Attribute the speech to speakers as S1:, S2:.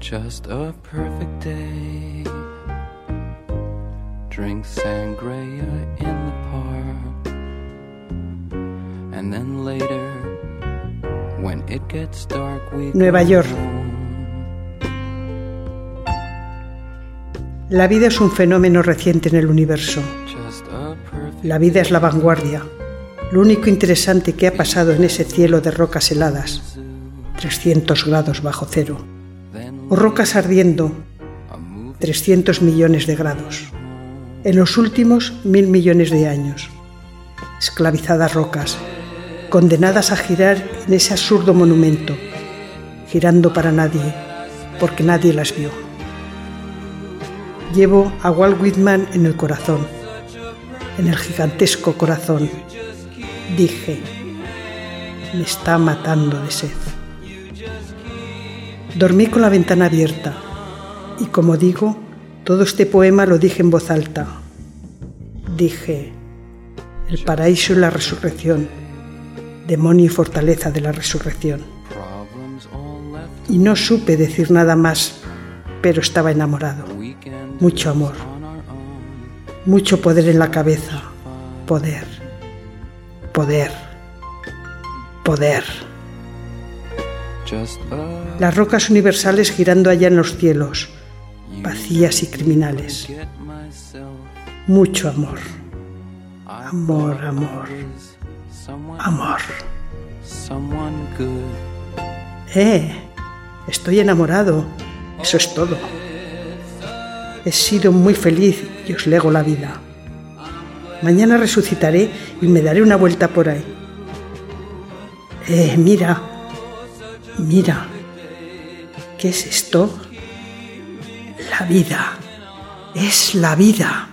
S1: Just a perfect day. Drink sangria in the park. And then later, when it gets dark, we
S2: Nueva York. La vida es un fenómeno reciente en el universo. La vida es la vanguardia. Lo único interesante que ha pasado en ese cielo de rocas heladas, 300 grados bajo cero, o rocas ardiendo,
S1: a movie
S2: 300 millones de grados, en los últimos mil millones de años. Esclavizadas rocas, condenadas a girar en ese absurdo monumento, girando para nadie, porque nadie las vio. Llevo a Walt Whitman en el corazón, en el gigantesco corazón. Dije, me está matando de sed. Dormí con la ventana abierta y como digo, todo este poema lo dije en voz alta. Dije, el paraíso y la resurrección, demonio y fortaleza de la resurrección. Y no supe decir nada más, pero estaba enamorado. Mucho amor, mucho poder en la cabeza. Poder, poder, poder. Las rocas universales girando allá en los cielos, vacías y criminales. Mucho amor, amor, amor, amor. Eh, estoy enamorado. Eso es todo. He sido muy feliz y os lego la vida. Mañana resucitaré y me daré una vuelta por ahí. Eh, mira, mira. ¿Qué es esto? La vida. Es la vida.